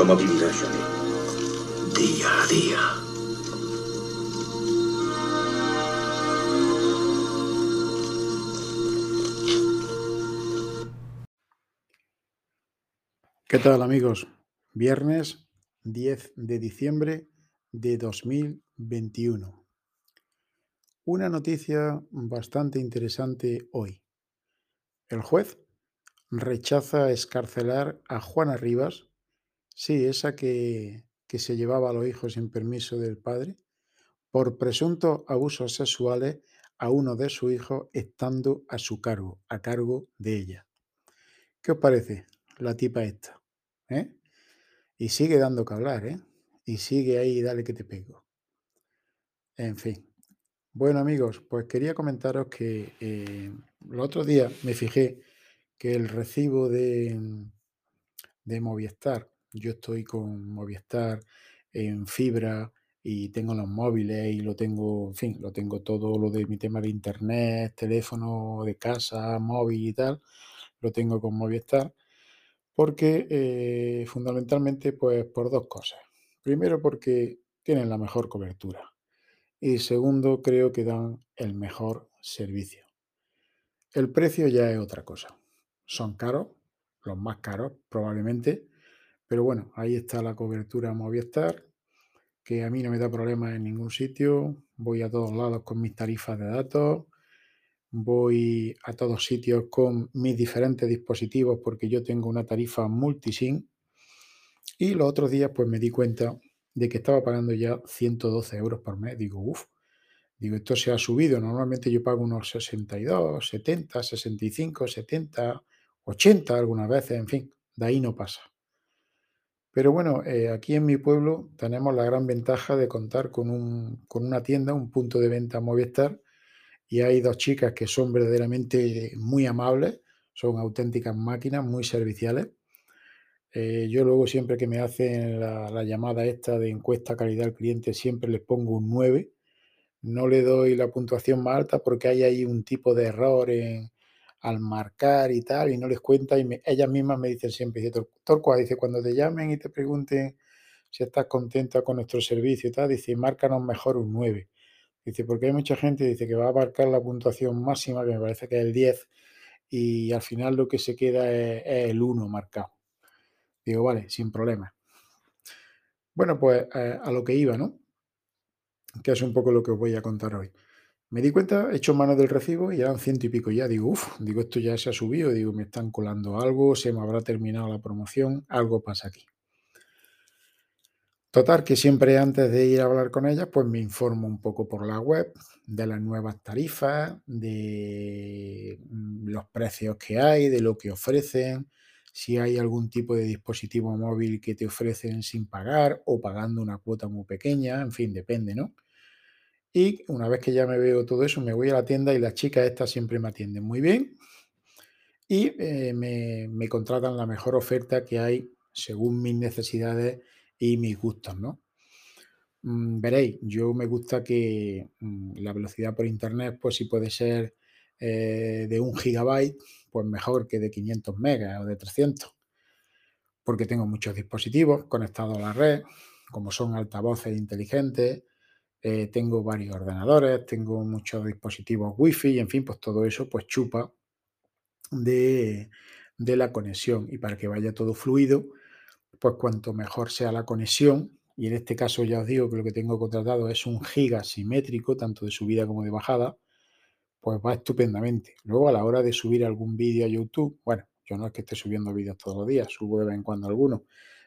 ¿Cómo vivirá Johnny? Día a día. ¿Qué tal amigos? Viernes 10 de diciembre de 2021. Una noticia bastante interesante hoy. El juez rechaza escarcelar a Juana Rivas, sí, esa que, que se llevaba a los hijos sin permiso del padre, por presuntos abusos sexuales a uno de sus hijos estando a su cargo, a cargo de ella. ¿Qué os parece la tipa esta? ¿Eh? Y sigue dando que hablar, ¿eh? Y sigue ahí, dale que te pego. En fin. Bueno, amigos, pues quería comentaros que eh, el otro día me fijé que el recibo de, de Movistar, yo estoy con Movistar en fibra y tengo los móviles y lo tengo, en fin, lo tengo todo lo de mi tema de internet, teléfono de casa, móvil y tal, lo tengo con Movistar, porque eh, fundamentalmente pues por dos cosas. Primero porque tienen la mejor cobertura y segundo creo que dan el mejor servicio. El precio ya es otra cosa son caros, los más caros probablemente, pero bueno, ahí está la cobertura Movistar, que a mí no me da problemas en ningún sitio, voy a todos lados con mis tarifas de datos, voy a todos sitios con mis diferentes dispositivos porque yo tengo una tarifa multisim y los otros días pues me di cuenta de que estaba pagando ya 112 euros por mes. Digo, uff, digo, esto se ha subido. Normalmente yo pago unos 62, 70, 65, 70, 80 algunas veces, en fin, de ahí no pasa. Pero bueno, eh, aquí en mi pueblo tenemos la gran ventaja de contar con, un, con una tienda, un punto de venta Movistar, y hay dos chicas que son verdaderamente muy amables, son auténticas máquinas, muy serviciales. Eh, yo luego siempre que me hacen la, la, llamada esta de encuesta calidad al cliente, siempre les pongo un 9. No le doy la puntuación más alta porque hay ahí un tipo de error en, al marcar y tal, y no les cuenta, y ellas mismas me dicen siempre, dice, dice, cuando te llamen y te pregunten si estás contenta con nuestro servicio y tal, dice, márcanos mejor un 9. Dice, porque hay mucha gente dice que va a marcar la puntuación máxima, que me parece que es el 10, y al final lo que se queda es, es el 1 marcado. Digo, vale, sin problema. Bueno, pues eh, a lo que iba, ¿no? Que es un poco lo que os voy a contar hoy. Me di cuenta, he hecho mano del recibo y eran ciento y pico ya. Digo, uff, digo, esto ya se ha subido. Digo, me están colando algo, se me habrá terminado la promoción, algo pasa aquí. Total, que siempre antes de ir a hablar con ellas, pues me informo un poco por la web de las nuevas tarifas, de mm, los precios que hay, de lo que ofrecen, si hay algún tipo de dispositivo móvil que te ofrecen sin pagar o pagando una cuota muy pequeña, en fin, depende, ¿no? Y una vez que ya me veo todo eso, me voy a la tienda y las chicas estas siempre me atienden muy bien y eh, me, me, contratan la mejor oferta que hay según mis necesidades y mis gustos, ¿no? Mm, veréis, yo me gusta que mm, la velocidad por internet, pues si puede ser eh, de un gigabyte, pues mejor que de 500 megas o de 300, porque tengo muchos dispositivos conectados a la red, como son altavoces inteligentes, eh, tengo varios ordenadores, tengo muchos dispositivos wifi y en fin, pues todo eso pues chupa de, de la conexión y para que vaya todo fluido, pues cuanto mejor sea la conexión, y en este caso ya os digo que lo que tengo contratado es un giga simétrico, tanto de subida como de bajada, pues va estupendamente. Luego a la hora de subir algún vídeo a YouTube, bueno, yo no es que esté subiendo vídeos todos los días, subo de vez en cuando alguno,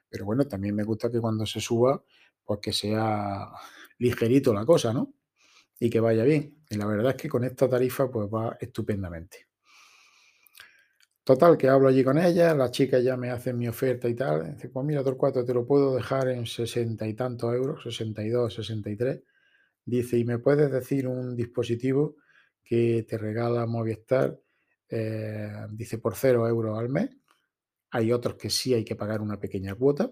pero bueno, también me gusta que cuando se suba, pues que sea ligerito la cosa, ¿no? Y que vaya bien. Y la verdad es que con esta tarifa pues va estupendamente. Total, que hablo allí con ella, las chicas ya me hacen mi oferta y tal. Dice, pues mira, cuatro te lo puedo dejar en sesenta y tantos euros, 62, 63. Dice, y me puedes decir un dispositivo que te regala Movistar, eh, dice, por cero euros al mes. Hay otros que sí hay que pagar una pequeña cuota.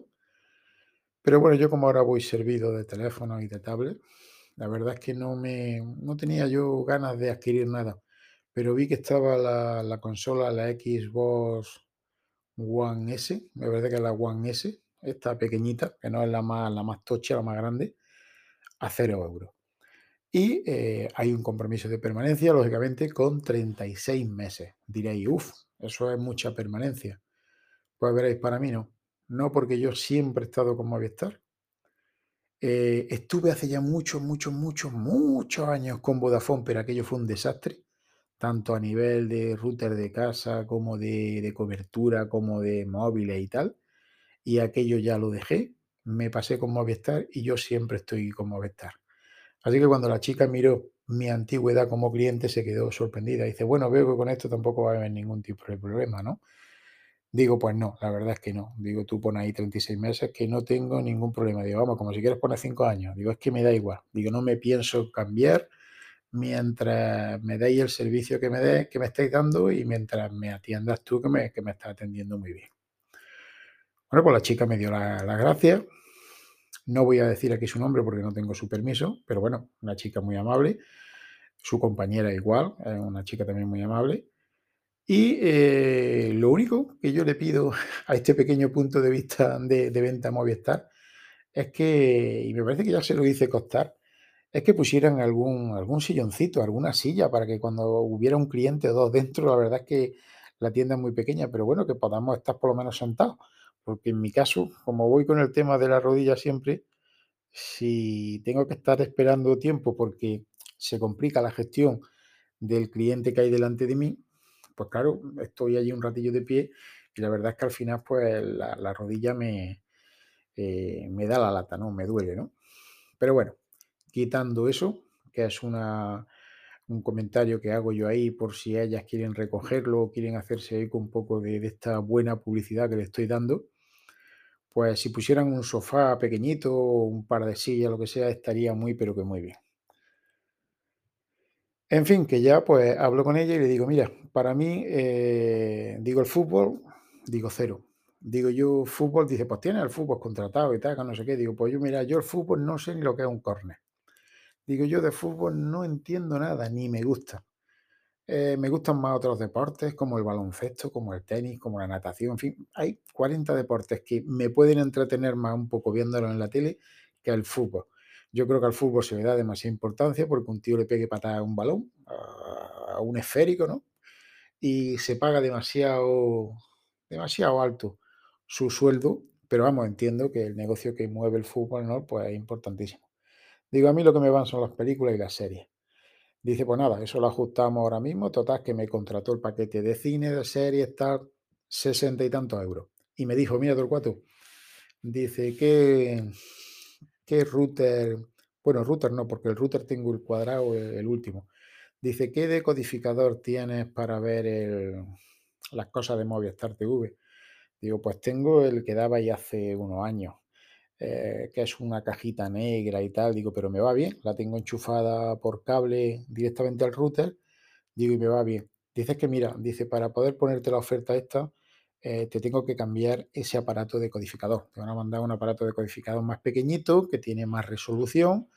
Pero bueno, yo como ahora voy servido de teléfono y de tablet, la verdad es que no me no tenía yo ganas de adquirir nada. Pero vi que estaba la, la consola, la Xbox One S, me parece que es la One S esta pequeñita, que no es la más, la más tocha, la más grande, a 0 euros. Y eh, hay un compromiso de permanencia, lógicamente, con 36 meses. Diréis, uff, eso es mucha permanencia. Pues veréis, para mí no. No porque yo siempre he estado con Movistar. Eh, estuve hace ya muchos, muchos, muchos, muchos años con Vodafone, pero aquello fue un desastre, tanto a nivel de router de casa como de, cobertura, como de móviles y tal. Y aquello ya lo dejé, me pasé con Movistar y yo siempre estoy con Movistar. Así que cuando la chica miró mi antigüedad como cliente se quedó sorprendida. Dice, bueno, veo que con esto tampoco va a haber ningún tipo de problema, ¿no? Digo, pues no, la verdad es que no. Digo, tú pones ahí 36 meses que no tengo ningún problema. Digo, vamos, como si quieres poner 5 años. Digo, es que me da igual. Digo, no me pienso cambiar mientras me deis el servicio que me, de, que me estáis dando y mientras me atiendas tú que me, que me estás atendiendo muy bien. Bueno, pues la chica me dio las la gracias. No voy a decir aquí su nombre porque no tengo su permiso, pero bueno, una chica muy amable. Su compañera igual, es una chica también muy amable. Y eh, lo único que yo le pido a este pequeño punto de vista de, venta Movistar es que, y me parece que ya se lo hice costar, es que pusieran algún, algún silloncito, alguna silla para que cuando hubiera un cliente o dos dentro, la verdad es que la tienda es muy pequeña, pero bueno, que podamos estar por lo menos sentados. Porque en mi caso, como voy con el tema de la rodilla siempre, si tengo que estar esperando tiempo porque se complica la gestión del cliente que hay delante de mí, pues claro, estoy allí un ratillo de pie y la verdad es que al final pues la, la rodilla me, eh, me da la lata, ¿no? Me duele, ¿no? Pero bueno, quitando eso, que es una, un comentario que hago yo ahí por si ellas quieren recogerlo o quieren hacerse eco un poco de, de esta buena publicidad que le estoy dando, pues si pusieran un sofá pequeñito, un par de sillas, lo que sea, estaría muy, pero que muy bien. En fin, que ya pues hablo con ella y le digo, mira, para mí, eh, digo el fútbol, digo cero. Digo yo fútbol, dice, pues tienes el fútbol contratado y tal, que no sé qué. Digo, pues yo mira, yo el fútbol no sé ni lo que es un córner. Digo, yo de fútbol no entiendo nada, ni me gusta. Eh, me gustan más otros deportes como el baloncesto, como el tenis, como la natación, en fin, hay 40 deportes que me pueden entretener más un poco viéndolo en la tele que el fútbol. Yo creo que al fútbol se le da demasiada importancia porque un tío le pegue patada a un balón, a, un esférico, ¿no? Y se paga demasiado, demasiado alto su sueldo, pero vamos, entiendo que el negocio que mueve el fútbol, ¿no? Pues es importantísimo. Digo, a mí lo que me van son las películas y las series. Dice, pues nada, eso lo ajustamos ahora mismo. Total, que me contrató el paquete de cine, de series, tal, sesenta y tantos euros. Y me dijo, mira, Torcuato, dice, ¿qué, qué router? Bueno, router no, porque el router tengo el cuadrado, el, el último. Dice, ¿qué decodificador tienes para ver el, las cosas de Movistar TV? Digo, pues tengo el que daba ya hace unos años eh, que es una cajita negra y tal, digo, pero me va bien, la tengo enchufada por cable directamente al router, digo, y me va bien. Dices que mira, dice, para poder ponerte la oferta esta, eh, te tengo que cambiar ese aparato de codificador. Te van a mandar un aparato de codificador más pequeñito, que tiene más resolución,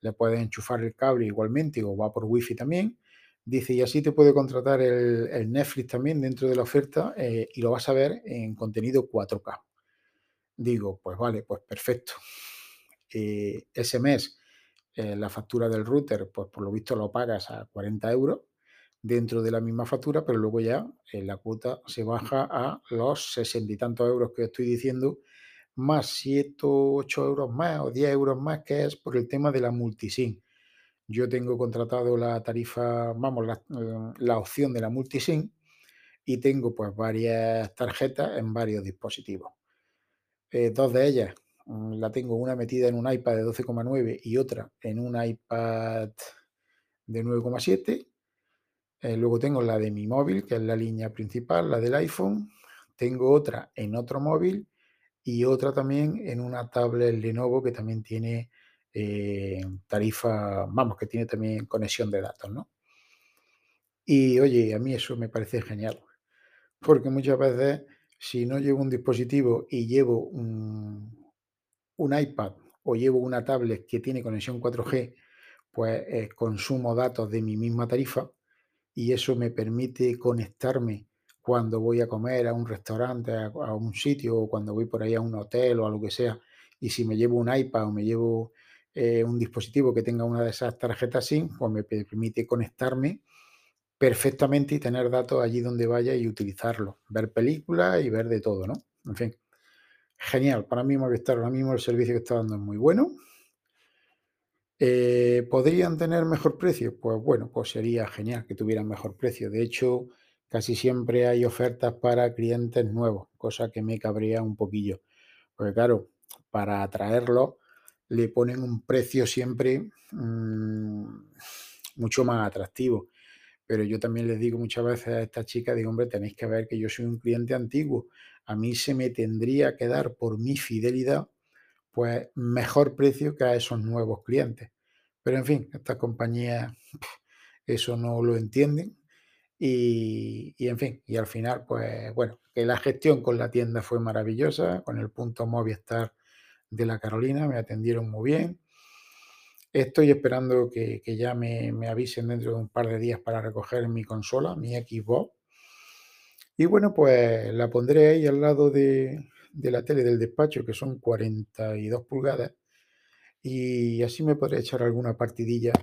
le puedes enchufar el cable igualmente o va por wifi también. Dice, y así te puede contratar el, Netflix también dentro de la oferta eh, y lo vas a ver en contenido 4K. Digo, pues vale, pues perfecto. Eh, ese mes la factura del router, pues por lo visto lo pagas a 40 euros dentro de la misma factura, pero luego ya eh, la cuota se baja a los 60 y tantos euros que estoy diciendo, más 7, 8 euros más o 10 euros más, que es por el tema de la multisim. Yo tengo contratado la tarifa, vamos, la, la opción de la multisim y tengo pues varias tarjetas en varios dispositivos. Eh, dos de ellas mm, la tengo una metida en un iPad de 12,9 y otra en un iPad de 9,7. Eh, luego tengo la de mi móvil, que es la línea principal, la del iPhone. Tengo otra en otro móvil y otra también en una tablet Lenovo que también tiene eh, tarifa, vamos, que tiene también conexión de datos, ¿no? Y oye, a mí eso me parece genial, porque muchas veces si no llevo un dispositivo y llevo un, un iPad o llevo una tablet que tiene conexión 4G, pues eh, consumo datos de mi misma tarifa y eso me permite conectarme cuando voy a comer a un restaurante, a, un sitio, o cuando voy por ahí a un hotel o a lo que sea, y si me llevo un iPad o me llevo eh, un dispositivo que tenga una de esas tarjetas SIM, pues me permite conectarme perfectamente y tener datos allí donde vaya y utilizarlo, ver películas y ver de todo, ¿no? En fin, genial. Para mí Movistar ahora mismo el servicio que está dando es muy bueno. Eh, ¿Podrían tener mejor precio? Pues bueno, pues sería genial que tuvieran mejor precio. De hecho, casi siempre hay ofertas para clientes nuevos, cosa que me cabría un poquillo. Porque claro, para atraerlo le ponen un precio siempre mm, mucho más atractivo. Pero yo también les digo muchas veces a esta chica, digo, hombre, tenéis que ver que yo soy un cliente antiguo. A mí se me tendría que dar por mi fidelidad, pues mejor precio que a esos nuevos clientes. Pero en fin, estas compañías eso no lo entienden. Y, en fin, y al final, pues bueno, que la gestión con la tienda fue maravillosa, con el punto Movistar de la Carolina, me atendieron muy bien. Estoy esperando que, ya me, avisen dentro de un par de días para recoger mi consola, mi Xbox. Y bueno, pues la pondré ahí al lado de, la tele del despacho, que son 42 pulgadas. Y así me podré echar alguna partidilla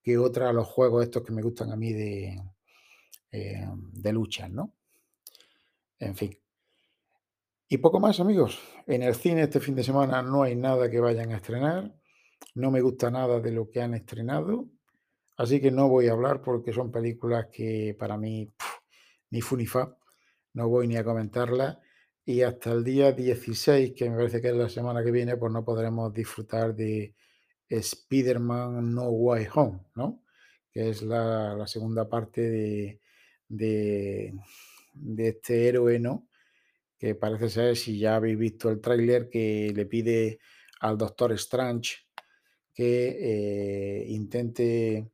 que otra a los juegos estos que me gustan a mí de, eh, de lucha, ¿no? En fin. Y poco más, amigos. En el cine este fin de semana no hay nada que vayan a estrenar. No me gusta nada de lo que han estrenado. Así que no voy a hablar porque son películas que para mí ni fu ni fa. No voy ni a comentarlas. Y hasta el día 16, que me parece que es la semana que viene, pues no podremos disfrutar de Spider-Man No Way Home, ¿no? Que es la, segunda parte de, de, este héroe, ¿no? que parece ser, si ya habéis visto el tráiler, que le pide al Doctor Strange que eh, intente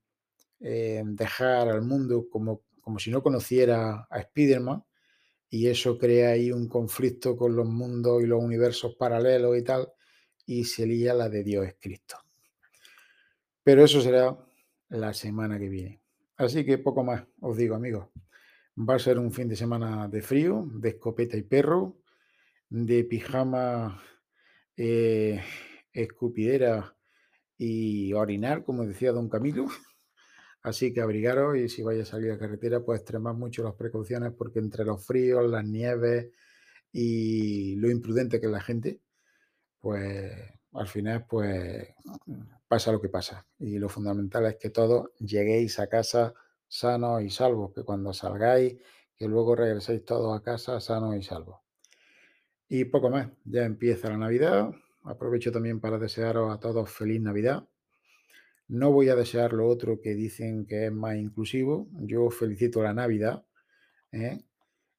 eh, dejar al mundo como, como si no conociera a Spider-Man y eso crea ahí un conflicto con los mundos y los universos paralelos y tal, y se lía la de Dios es Cristo. Pero eso será la semana que viene. Así que poco más, os digo amigos. Va a ser un fin de semana de frío, de escopeta y perro, de pijama, eh, escupidera y orinar, como decía don Camilo. Así que abrigaros y si vais a salir a carretera, pues extremad mucho las precauciones porque entre los fríos, las nieves y lo imprudente que es la gente, pues al final pues pasa lo que pasa. Y lo fundamental es que todos lleguéis a casa sanos y salvos, que cuando salgáis, que luego regreséis todos a casa sanos y salvos. Y poco más, ya empieza la Navidad. Aprovecho también para desearos a todos feliz Navidad. No voy a desear lo otro que dicen que es más inclusivo. Yo felicito la Navidad. ¿eh?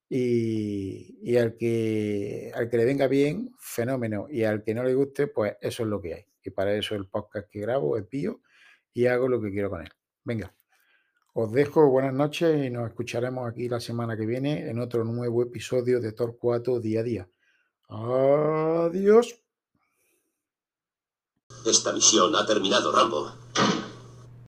Y, al, que, al que le venga bien, fenómeno. Y al que no le guste, pues eso es lo que hay. Y para eso el podcast que grabo es pío y hago lo que quiero con él. Venga, os dejo buenas noches y nos escucharemos aquí la semana que viene en otro nuevo episodio de Torcuato Día a Día. Adiós. Esta misión ha terminado, Rambo.